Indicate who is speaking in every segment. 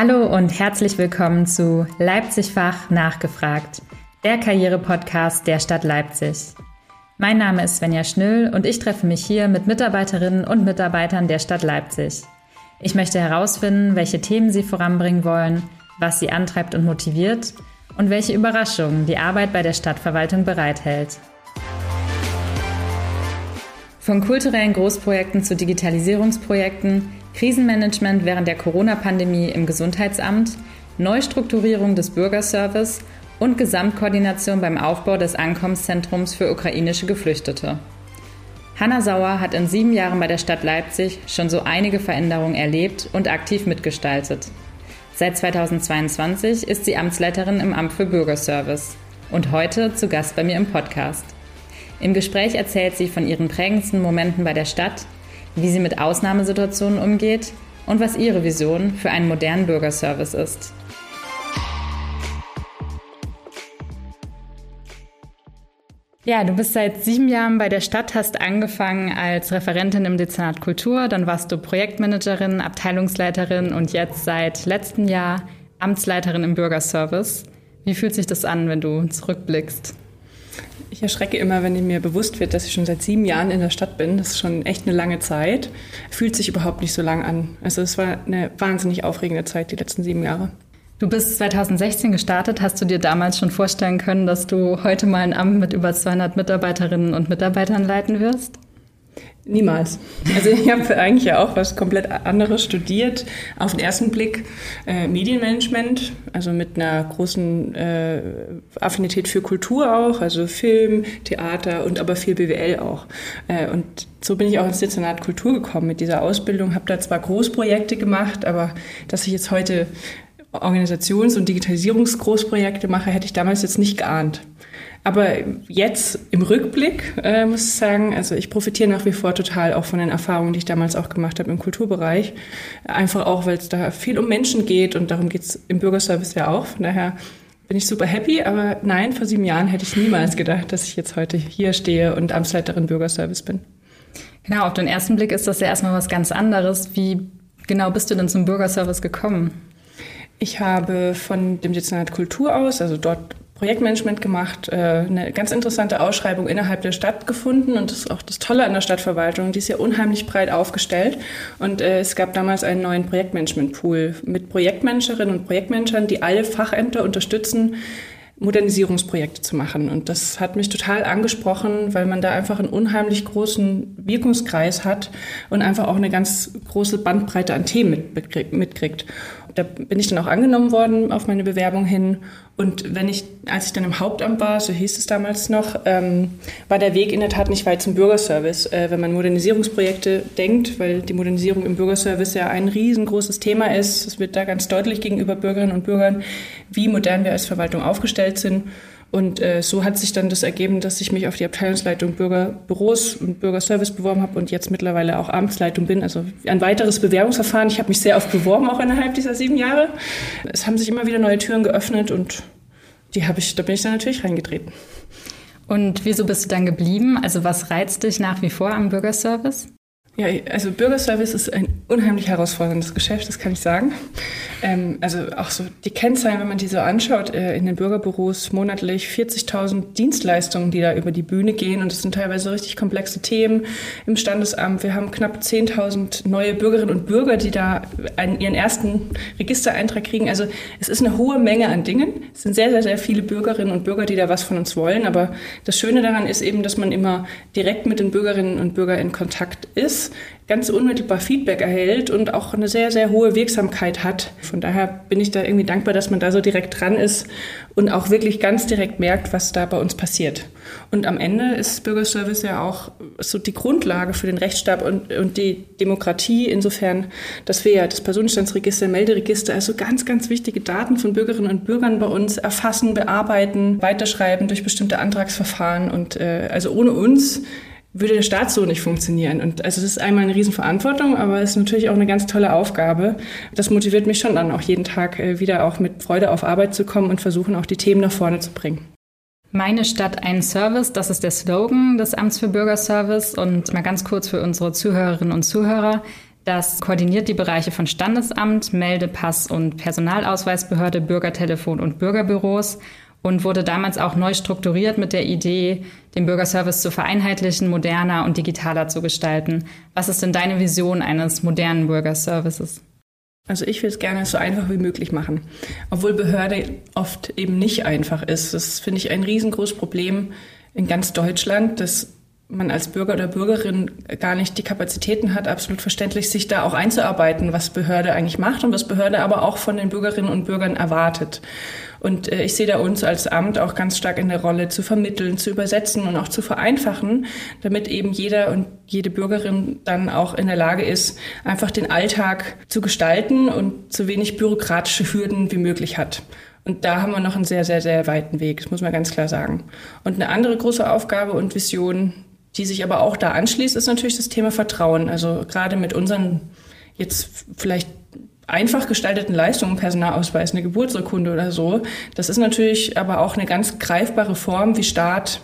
Speaker 1: Hallo und herzlich willkommen zu Leipzig-Fach nachgefragt, der Karriere-Podcast der Stadt Leipzig. Mein Name ist Svenja Schnüll und ich treffe mich hier mit Mitarbeiterinnen und Mitarbeitern der Stadt Leipzig. Ich möchte herausfinden, welche Themen sie voranbringen wollen, was sie antreibt und motiviert und welche Überraschungen die Arbeit bei der Stadtverwaltung bereithält. Von kulturellen Großprojekten zu Digitalisierungsprojekten, Krisenmanagement während der Corona-Pandemie im Gesundheitsamt, Neustrukturierung des Bürgerservice und Gesamtkoordination beim Aufbau des Ankommenszentrums für ukrainische Geflüchtete. Hanna Sauer hat in sieben Jahren bei der Stadt Leipzig schon so einige Veränderungen erlebt und aktiv mitgestaltet. Seit 2022 ist sie Amtsleiterin im Amt für Bürgerservice und heute zu Gast bei mir im Podcast. Im Gespräch erzählt sie von ihren prägendsten Momenten bei der Stadt, wie sie mit Ausnahmesituationen umgeht und was ihre Vision für einen modernen Bürgerservice ist. Ja, du bist seit sieben Jahren bei der Stadt, hast angefangen als Referentin im Dezernat Kultur, dann warst du Projektmanagerin, Abteilungsleiterin und jetzt seit letztem Jahr Amtsleiterin im Bürgerservice. Wie fühlt sich das an, wenn du zurückblickst?
Speaker 2: Ich erschrecke immer, wenn mir bewusst wird, dass ich schon seit sieben Jahren in der Stadt bin. Das ist schon echt eine lange Zeit. Fühlt sich überhaupt nicht so lang an. Also es war eine wahnsinnig aufregende Zeit, die letzten sieben Jahre.
Speaker 1: Du bist 2016 gestartet. Hast du dir damals schon vorstellen können, dass du heute mal ein Amt mit über 200 Mitarbeiterinnen und Mitarbeitern leiten wirst?
Speaker 2: Niemals. Also ich habe eigentlich ja auch was komplett anderes studiert. Auf den ersten Blick äh, Medienmanagement, also mit einer großen äh, Affinität für Kultur auch, also Film, Theater und aber viel BWL auch. Äh, und so bin ich auch ins Dezernat Kultur gekommen mit dieser Ausbildung. Habe da zwar Großprojekte gemacht, aber dass ich jetzt heute Organisations- und Digitalisierungsgroßprojekte mache, hätte ich damals jetzt nicht geahnt. Aber jetzt im Rückblick äh, muss ich sagen, also ich profitiere nach wie vor total auch von den Erfahrungen, die ich damals auch gemacht habe im Kulturbereich. Einfach auch, weil es da viel um Menschen geht und darum geht es im Bürgerservice ja auch. Von daher bin ich super happy, aber nein, vor sieben Jahren hätte ich niemals gedacht, dass ich jetzt heute hier stehe und Amtsleiterin Bürgerservice bin.
Speaker 1: Genau, auf den ersten Blick ist das ja erstmal was ganz anderes. Wie genau bist du denn zum Bürgerservice gekommen?
Speaker 2: Ich habe von dem Dezernat Kultur aus, also dort Projektmanagement gemacht, äh, eine ganz interessante Ausschreibung innerhalb der Stadt gefunden und das ist auch das Tolle an der Stadtverwaltung, die ist ja unheimlich breit aufgestellt und äh, es gab damals einen neuen Projektmanagement-Pool mit Projektmanagerinnen und Projektmanagern, die alle Fachämter unterstützen, Modernisierungsprojekte zu machen. Und das hat mich total angesprochen, weil man da einfach einen unheimlich großen Wirkungskreis hat und einfach auch eine ganz große Bandbreite an Themen mitkriegt da bin ich dann auch angenommen worden auf meine Bewerbung hin. Und wenn ich, als ich dann im Hauptamt war, so hieß es damals noch, ähm, war der Weg in der Tat nicht weit zum Bürgerservice. Äh, wenn man Modernisierungsprojekte denkt, weil die Modernisierung im Bürgerservice ja ein riesengroßes Thema ist, es wird da ganz deutlich gegenüber Bürgerinnen und Bürgern, wie modern wir als Verwaltung aufgestellt sind. Und äh, so hat sich dann das ergeben, dass ich mich auf die Abteilungsleitung Bürgerbüros und Bürgerservice beworben habe und jetzt mittlerweile auch Amtsleitung bin. Also ein weiteres Bewerbungsverfahren. Ich habe mich sehr oft beworben, auch innerhalb dieser sieben Jahre. Es haben sich immer wieder neue Türen geöffnet und die habe ich, da bin ich dann natürlich reingetreten.
Speaker 1: Und wieso bist du dann geblieben? Also was reizt dich nach wie vor am Bürgerservice?
Speaker 2: Ja, also Bürgerservice ist ein unheimlich herausforderndes Geschäft, das kann ich sagen. Ähm, also auch so die Kennzahlen, wenn man die so anschaut, äh, in den Bürgerbüros monatlich 40.000 Dienstleistungen, die da über die Bühne gehen und es sind teilweise richtig komplexe Themen im Standesamt. Wir haben knapp 10.000 neue Bürgerinnen und Bürger, die da einen, ihren ersten Registereintrag kriegen. Also es ist eine hohe Menge an Dingen. Es sind sehr, sehr, sehr viele Bürgerinnen und Bürger, die da was von uns wollen. Aber das Schöne daran ist eben, dass man immer direkt mit den Bürgerinnen und Bürgern in Kontakt ist ganz unmittelbar Feedback erhält und auch eine sehr, sehr hohe Wirksamkeit hat. Von daher bin ich da irgendwie dankbar, dass man da so direkt dran ist und auch wirklich ganz direkt merkt, was da bei uns passiert. Und am Ende ist Bürgerservice ja auch so die Grundlage für den Rechtsstaat und, und die Demokratie, insofern, dass wir ja das Personenstandsregister, Melderegister, also ganz, ganz wichtige Daten von Bürgerinnen und Bürgern bei uns erfassen, bearbeiten, weiterschreiben durch bestimmte Antragsverfahren. Und äh, also ohne uns würde der Staat so nicht funktionieren. Und also das ist einmal eine Riesenverantwortung, aber es ist natürlich auch eine ganz tolle Aufgabe. Das motiviert mich schon dann auch jeden Tag äh, wieder auch mit Freude auf Arbeit zu kommen und versuchen auch die Themen nach vorne zu bringen.
Speaker 1: Meine Stadt, ein Service, das ist der Slogan des Amts für Bürgerservice. Und mal ganz kurz für unsere Zuhörerinnen und Zuhörer. Das koordiniert die Bereiche von Standesamt, Meldepass und Personalausweisbehörde, Bürgertelefon und Bürgerbüros und wurde damals auch neu strukturiert mit der Idee, den Bürgerservice zu vereinheitlichen, moderner und digitaler zu gestalten. Was ist denn deine Vision eines modernen Bürgerservices?
Speaker 2: Also ich will es gerne so einfach wie möglich machen, obwohl Behörde oft eben nicht einfach ist. Das finde ich ein riesengroßes Problem in ganz Deutschland, dass man als Bürger oder Bürgerin gar nicht die Kapazitäten hat, absolut verständlich, sich da auch einzuarbeiten, was Behörde eigentlich macht und was Behörde aber auch von den Bürgerinnen und Bürgern erwartet. Und äh, ich sehe da uns als Amt auch ganz stark in der Rolle, zu vermitteln, zu übersetzen und auch zu vereinfachen, damit eben jeder und jede Bürgerin dann auch in der Lage ist, einfach den Alltag zu gestalten und so wenig bürokratische Hürden wie möglich hat. Und da haben wir noch einen sehr, sehr, sehr weiten Weg, das muss man ganz klar sagen. Und eine andere große Aufgabe und Vision, die sich aber auch da anschließt, ist natürlich das Thema Vertrauen. Also gerade mit unseren jetzt vielleicht einfach gestalteten Leistungen, Personalausweis, eine Geburtsurkunde oder so, das ist natürlich aber auch eine ganz greifbare Form, wie Staat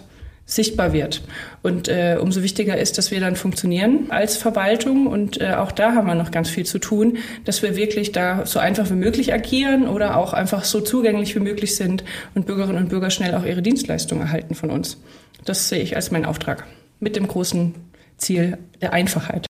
Speaker 2: sichtbar wird. Und äh, umso wichtiger ist, dass wir dann funktionieren als Verwaltung. Und äh, auch da haben wir noch ganz viel zu tun, dass wir wirklich da so einfach wie möglich agieren oder auch einfach so zugänglich wie möglich sind und Bürgerinnen und Bürger schnell auch ihre Dienstleistungen erhalten von uns. Das sehe ich als meinen Auftrag mit dem großen Ziel der Einfachheit.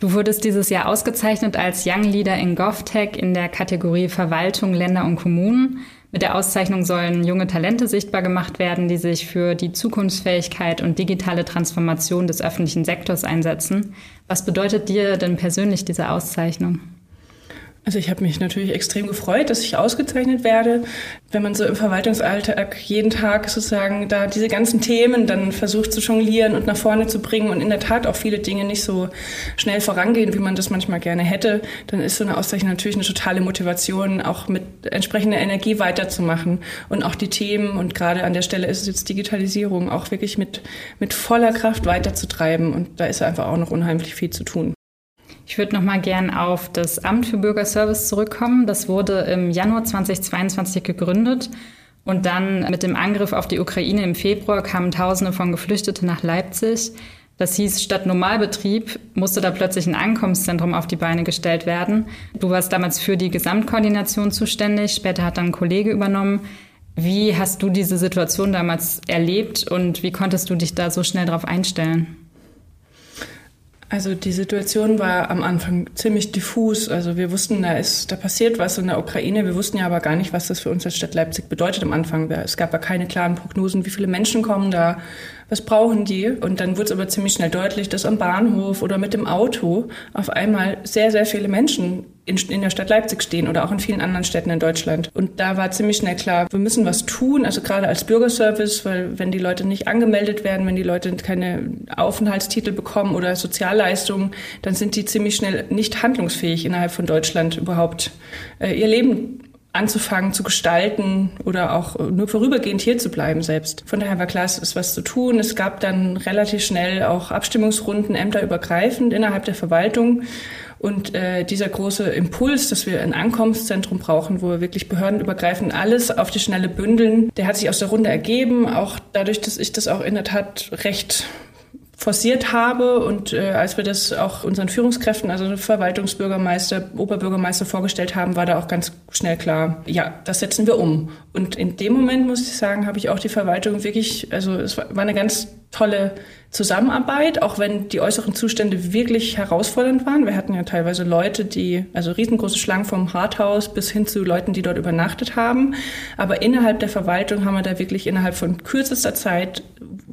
Speaker 1: Du wurdest dieses Jahr ausgezeichnet als Young Leader in GovTech in der Kategorie Verwaltung, Länder und Kommunen. Mit der Auszeichnung sollen junge Talente sichtbar gemacht werden, die sich für die Zukunftsfähigkeit und digitale Transformation des öffentlichen Sektors einsetzen. Was bedeutet dir denn persönlich diese Auszeichnung?
Speaker 2: Also ich habe mich natürlich extrem gefreut, dass ich ausgezeichnet werde. Wenn man so im Verwaltungsalltag jeden Tag sozusagen da diese ganzen Themen dann versucht zu jonglieren und nach vorne zu bringen und in der Tat auch viele Dinge nicht so schnell vorangehen, wie man das manchmal gerne hätte, dann ist so eine Auszeichnung natürlich eine totale Motivation, auch mit entsprechender Energie weiterzumachen und auch die Themen und gerade an der Stelle ist es jetzt Digitalisierung auch wirklich mit, mit voller Kraft weiterzutreiben und da ist einfach auch noch unheimlich viel zu tun.
Speaker 1: Ich würde noch mal gern auf das Amt für Bürgerservice zurückkommen. Das wurde im Januar 2022 gegründet. Und dann mit dem Angriff auf die Ukraine im Februar kamen Tausende von Geflüchteten nach Leipzig. Das hieß, statt Normalbetrieb musste da plötzlich ein Ankommenszentrum auf die Beine gestellt werden. Du warst damals für die Gesamtkoordination zuständig, später hat dann ein Kollege übernommen. Wie hast du diese Situation damals erlebt und wie konntest du dich da so schnell darauf einstellen?
Speaker 2: Also die Situation war am Anfang ziemlich diffus. Also wir wussten, da ist, da passiert was in der Ukraine. Wir wussten ja aber gar nicht, was das für uns als Stadt Leipzig bedeutet am Anfang. Es gab ja keine klaren Prognosen, wie viele Menschen kommen da, was brauchen die? Und dann wurde es aber ziemlich schnell deutlich, dass am Bahnhof oder mit dem Auto auf einmal sehr, sehr viele Menschen in, in, der Stadt Leipzig stehen oder auch in vielen anderen Städten in Deutschland. Und da war ziemlich schnell klar, wir müssen was tun, also gerade als Bürgerservice, weil wenn die Leute nicht angemeldet werden, wenn die Leute keine Aufenthaltstitel bekommen oder Sozialleistungen, dann sind die ziemlich schnell nicht handlungsfähig innerhalb von Deutschland überhaupt äh, ihr Leben anzufangen zu gestalten oder auch nur vorübergehend hier zu bleiben selbst. Von daher war klar, es ist was zu tun. Es gab dann relativ schnell auch Abstimmungsrunden ämterübergreifend innerhalb der Verwaltung. Und äh, dieser große Impuls, dass wir ein Ankommenszentrum brauchen, wo wir wirklich behördenübergreifend alles auf die Schnelle bündeln, der hat sich aus der Runde ergeben. Auch dadurch, dass ich das auch in der Tat recht forciert habe und äh, als wir das auch unseren Führungskräften, also Verwaltungsbürgermeister, Oberbürgermeister vorgestellt haben, war da auch ganz schnell klar, ja, das setzen wir um. Und in dem Moment, muss ich sagen, habe ich auch die Verwaltung wirklich, also es war eine ganz tolle Zusammenarbeit, auch wenn die äußeren Zustände wirklich herausfordernd waren. Wir hatten ja teilweise Leute, die, also riesengroße Schlangen vom Harthaus bis hin zu Leuten, die dort übernachtet haben. Aber innerhalb der Verwaltung haben wir da wirklich innerhalb von kürzester Zeit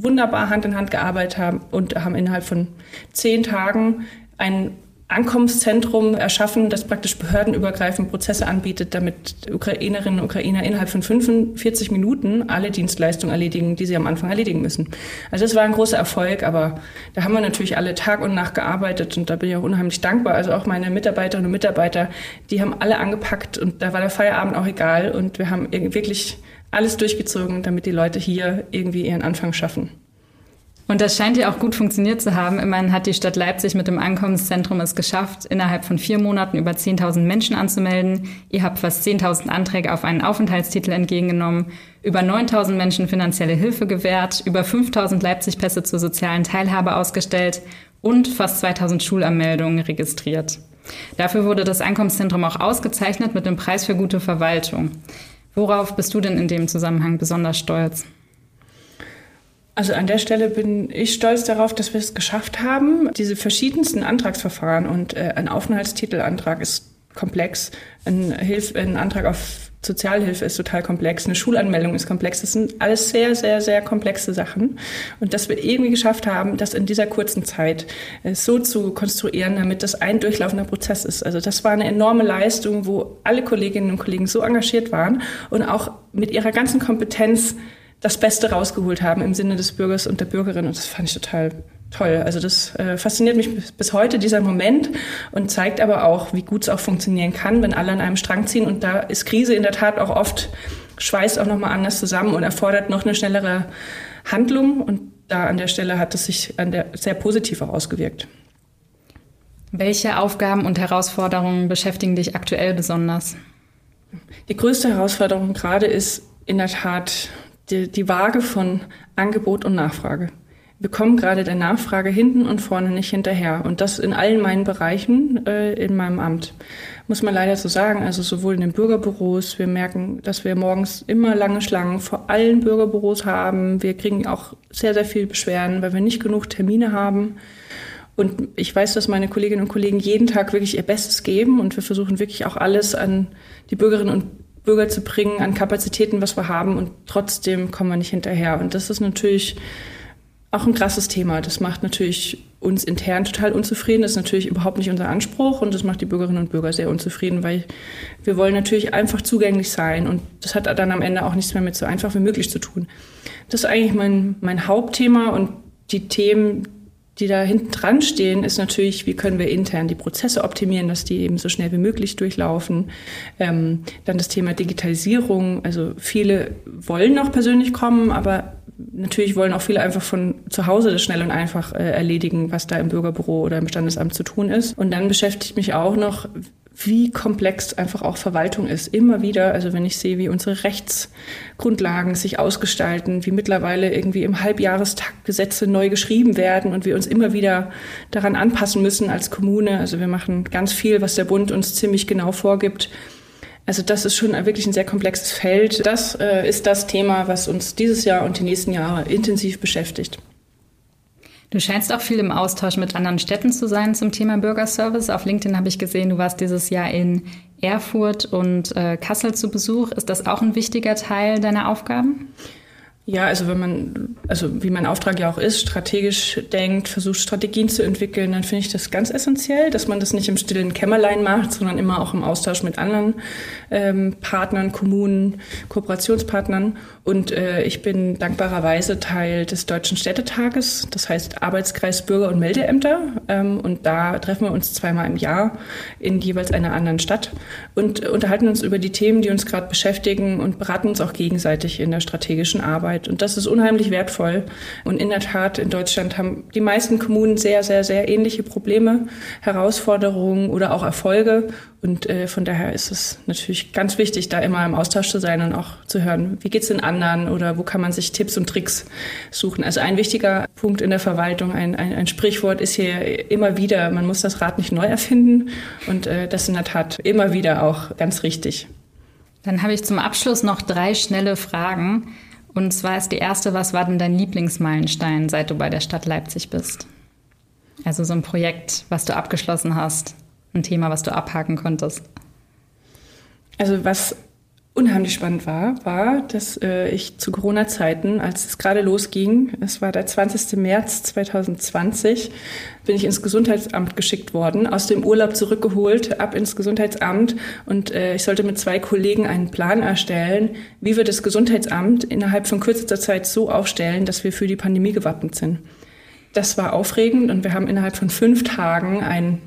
Speaker 2: wunderbar Hand in Hand gearbeitet haben und haben innerhalb von zehn Tagen ein Ankommenszentrum erschaffen, das praktisch behördenübergreifend Prozesse anbietet, damit Ukrainerinnen und Ukrainer innerhalb von 45 Minuten alle Dienstleistungen erledigen, die sie am Anfang erledigen müssen. Also das war ein großer Erfolg, aber da haben wir natürlich alle Tag und Nacht gearbeitet und da bin ich auch unheimlich dankbar. Also auch meine Mitarbeiterinnen und Mitarbeiter, die haben alle angepackt und da war der Feierabend auch egal und wir haben wirklich alles durchgezogen, damit die Leute hier irgendwie ihren Anfang schaffen.
Speaker 1: Und das scheint ja auch gut funktioniert zu haben. Immerhin hat die Stadt Leipzig mit dem Ankommenszentrum es geschafft, innerhalb von vier Monaten über 10.000 Menschen anzumelden. Ihr habt fast 10.000 Anträge auf einen Aufenthaltstitel entgegengenommen, über 9.000 Menschen finanzielle Hilfe gewährt, über 5.000 Leipzig-Pässe zur sozialen Teilhabe ausgestellt und fast 2000 Schulanmeldungen registriert. Dafür wurde das Einkommenszentrum auch ausgezeichnet mit dem Preis für gute Verwaltung. Worauf bist du denn in dem Zusammenhang besonders stolz?
Speaker 2: Also an der Stelle bin ich stolz darauf, dass wir es geschafft haben. Diese verschiedensten Antragsverfahren und äh, ein Aufenthaltstitelantrag ist komplex, ein, Hilf ein Antrag auf Sozialhilfe ist total komplex, eine Schulanmeldung ist komplex. Das sind alles sehr, sehr, sehr komplexe Sachen. Und dass wir irgendwie geschafft haben, das in dieser kurzen Zeit äh, so zu konstruieren, damit das ein durchlaufender Prozess ist. Also das war eine enorme Leistung, wo alle Kolleginnen und Kollegen so engagiert waren und auch mit ihrer ganzen Kompetenz das Beste rausgeholt haben im Sinne des Bürgers und der Bürgerin. Und das fand ich total toll. Also das äh, fasziniert mich bis heute, dieser Moment, und zeigt aber auch, wie gut es auch funktionieren kann, wenn alle an einem Strang ziehen. Und da ist Krise in der Tat auch oft, schweißt auch nochmal anders zusammen und erfordert noch eine schnellere Handlung. Und da an der Stelle hat es sich an der, sehr positiv auch ausgewirkt.
Speaker 1: Welche Aufgaben und Herausforderungen beschäftigen dich aktuell besonders?
Speaker 2: Die größte Herausforderung gerade ist in der Tat die, die Waage von Angebot und Nachfrage. Wir kommen gerade der Nachfrage hinten und vorne nicht hinterher. Und das in allen meinen Bereichen äh, in meinem Amt. Muss man leider so sagen. Also sowohl in den Bürgerbüros, wir merken, dass wir morgens immer lange Schlangen vor allen Bürgerbüros haben. Wir kriegen auch sehr, sehr viel Beschwerden, weil wir nicht genug Termine haben. Und ich weiß, dass meine Kolleginnen und Kollegen jeden Tag wirklich ihr Bestes geben und wir versuchen wirklich auch alles an die Bürgerinnen und Bürger zu bringen an Kapazitäten, was wir haben und trotzdem kommen wir nicht hinterher. Und das ist natürlich auch ein krasses Thema. Das macht natürlich uns intern total unzufrieden. Das ist natürlich überhaupt nicht unser Anspruch und das macht die Bürgerinnen und Bürger sehr unzufrieden, weil wir wollen natürlich einfach zugänglich sein und das hat dann am Ende auch nichts mehr mit so einfach wie möglich zu tun. Das ist eigentlich mein, mein Hauptthema und die Themen, die da hinten dran stehen, ist natürlich, wie können wir intern die Prozesse optimieren, dass die eben so schnell wie möglich durchlaufen. Ähm, dann das Thema Digitalisierung. Also viele wollen noch persönlich kommen, aber natürlich wollen auch viele einfach von zu Hause das schnell und einfach äh, erledigen, was da im Bürgerbüro oder im Standesamt zu tun ist. Und dann beschäftigt mich auch noch, wie komplex einfach auch Verwaltung ist. Immer wieder, also wenn ich sehe, wie unsere Rechtsgrundlagen sich ausgestalten, wie mittlerweile irgendwie im Halbjahrestakt Gesetze neu geschrieben werden und wir uns immer wieder daran anpassen müssen als Kommune. Also wir machen ganz viel, was der Bund uns ziemlich genau vorgibt. Also das ist schon wirklich ein sehr komplexes Feld. Das äh, ist das Thema, was uns dieses Jahr und die nächsten Jahre intensiv beschäftigt.
Speaker 1: Du scheinst auch viel im Austausch mit anderen Städten zu sein zum Thema Bürgerservice. Auf LinkedIn habe ich gesehen, du warst dieses Jahr in Erfurt und äh, Kassel zu Besuch. Ist das auch ein wichtiger Teil deiner Aufgaben?
Speaker 2: Ja, also wenn man, also wie mein Auftrag ja auch ist, strategisch denkt, versucht Strategien zu entwickeln, dann finde ich das ganz essentiell, dass man das nicht im stillen Kämmerlein macht, sondern immer auch im Austausch mit anderen ähm, Partnern, Kommunen, Kooperationspartnern. Und äh, ich bin dankbarerweise Teil des Deutschen Städtetages, das heißt Arbeitskreis Bürger- und Meldeämter. Ähm, und da treffen wir uns zweimal im Jahr in jeweils einer anderen Stadt und unterhalten uns über die Themen, die uns gerade beschäftigen und beraten uns auch gegenseitig in der strategischen Arbeit. Arbeit. Und das ist unheimlich wertvoll. Und in der Tat, in Deutschland haben die meisten Kommunen sehr, sehr, sehr ähnliche Probleme, Herausforderungen oder auch Erfolge. Und äh, von daher ist es natürlich ganz wichtig, da immer im Austausch zu sein und auch zu hören, wie geht es den anderen oder wo kann man sich Tipps und Tricks suchen. Also ein wichtiger Punkt in der Verwaltung, ein, ein, ein Sprichwort ist hier immer wieder, man muss das Rad nicht neu erfinden. Und äh, das in der Tat immer wieder auch ganz richtig.
Speaker 1: Dann habe ich zum Abschluss noch drei schnelle Fragen. Und zwar ist die erste, was war denn dein Lieblingsmeilenstein, seit du bei der Stadt Leipzig bist? Also so ein Projekt, was du abgeschlossen hast, ein Thema, was du abhaken konntest.
Speaker 2: Also was unheimlich spannend war, war, dass äh, ich zu Corona-Zeiten, als es gerade losging, es war der 20. März 2020, bin ich ins Gesundheitsamt geschickt worden, aus dem Urlaub zurückgeholt, ab ins Gesundheitsamt und äh, ich sollte mit zwei Kollegen einen Plan erstellen, wie wir das Gesundheitsamt innerhalb von kürzester Zeit so aufstellen, dass wir für die Pandemie gewappnet sind. Das war aufregend und wir haben innerhalb von fünf Tagen ein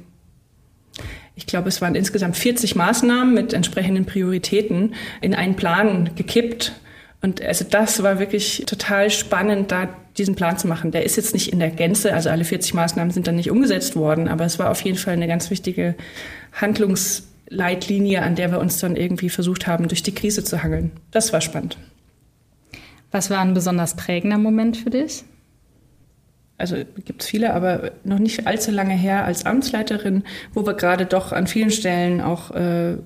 Speaker 2: ich glaube, es waren insgesamt 40 Maßnahmen mit entsprechenden Prioritäten in einen Plan gekippt. Und also das war wirklich total spannend, da diesen Plan zu machen. Der ist jetzt nicht in der Gänze, also alle 40 Maßnahmen sind dann nicht umgesetzt worden, aber es war auf jeden Fall eine ganz wichtige Handlungsleitlinie, an der wir uns dann irgendwie versucht haben, durch die Krise zu hangeln. Das war spannend.
Speaker 1: Was war ein besonders prägender Moment für dich?
Speaker 2: Also gibt es viele, aber noch nicht allzu lange her als Amtsleiterin, wo wir gerade doch an vielen Stellen auch äh,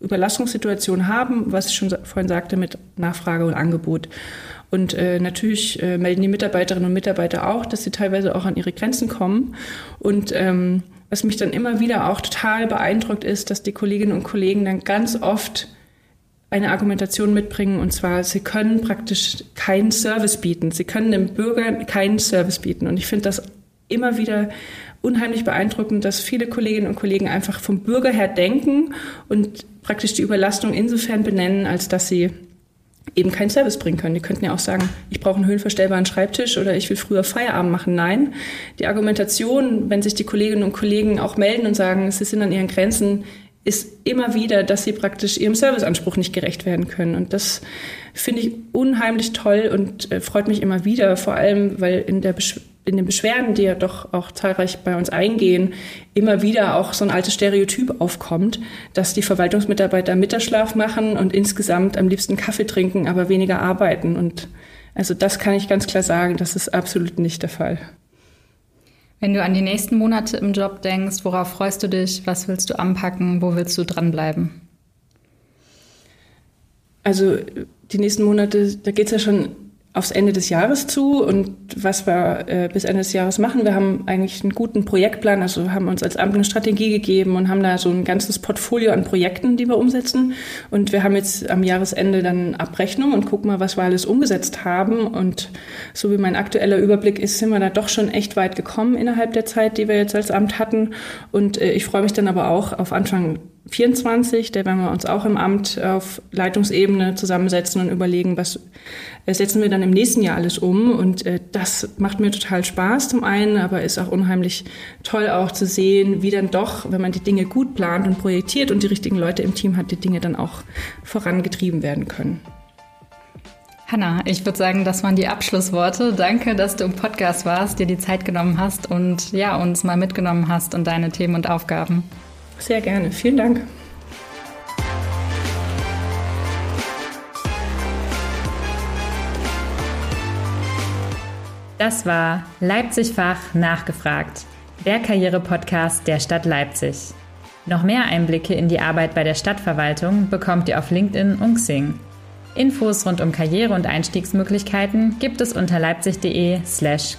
Speaker 2: Überlassungssituationen haben, was ich schon vorhin sagte, mit Nachfrage und Angebot. Und äh, natürlich äh, melden die Mitarbeiterinnen und Mitarbeiter auch, dass sie teilweise auch an ihre Grenzen kommen. Und ähm, was mich dann immer wieder auch total beeindruckt ist, dass die Kolleginnen und Kollegen dann ganz oft eine Argumentation mitbringen und zwar, sie können praktisch keinen Service bieten. Sie können dem Bürger keinen Service bieten. Und ich finde das immer wieder unheimlich beeindruckend, dass viele Kolleginnen und Kollegen einfach vom Bürger her denken und praktisch die Überlastung insofern benennen, als dass sie eben keinen Service bringen können. Die könnten ja auch sagen, ich brauche einen höhenverstellbaren Schreibtisch oder ich will früher Feierabend machen. Nein, die Argumentation, wenn sich die Kolleginnen und Kollegen auch melden und sagen, sie sind an ihren Grenzen, ist immer wieder, dass sie praktisch ihrem Serviceanspruch nicht gerecht werden können. Und das finde ich unheimlich toll und äh, freut mich immer wieder, vor allem, weil in, der in den Beschwerden, die ja doch auch zahlreich bei uns eingehen, immer wieder auch so ein altes Stereotyp aufkommt, dass die Verwaltungsmitarbeiter Mittagsschlaf machen und insgesamt am liebsten Kaffee trinken, aber weniger arbeiten. Und also das kann ich ganz klar sagen, das ist absolut nicht der Fall.
Speaker 1: Wenn du an die nächsten Monate im Job denkst, worauf freust du dich? Was willst du anpacken? Wo willst du dranbleiben?
Speaker 2: Also die nächsten Monate, da geht es ja schon aufs Ende des Jahres zu und was wir äh, bis Ende des Jahres machen. Wir haben eigentlich einen guten Projektplan, also haben uns als Amt eine Strategie gegeben und haben da so ein ganzes Portfolio an Projekten, die wir umsetzen. Und wir haben jetzt am Jahresende dann Abrechnung und gucken mal, was wir alles umgesetzt haben. Und so wie mein aktueller Überblick ist, sind wir da doch schon echt weit gekommen innerhalb der Zeit, die wir jetzt als Amt hatten. Und äh, ich freue mich dann aber auch auf Anfang 24, da werden wir uns auch im Amt auf Leitungsebene zusammensetzen und überlegen, was äh, setzen wir dann im nächsten Jahr alles um. Und äh, das macht mir total Spaß zum einen, aber ist auch unheimlich toll auch zu sehen, wie dann doch, wenn man die Dinge gut plant und projektiert und die richtigen Leute im Team hat, die Dinge dann auch vorangetrieben werden können.
Speaker 1: Hanna, ich würde sagen, das waren die Abschlussworte. Danke, dass du im Podcast warst, dir die Zeit genommen hast und ja, uns mal mitgenommen hast und deine Themen und Aufgaben.
Speaker 2: Sehr gerne. Vielen Dank.
Speaker 1: Das war Leipzig-Fach nachgefragt, der Karriere-Podcast der Stadt Leipzig. Noch mehr Einblicke in die Arbeit bei der Stadtverwaltung bekommt ihr auf LinkedIn und Xing. Infos rund um Karriere und Einstiegsmöglichkeiten gibt es unter leipzig.de/karriere. slash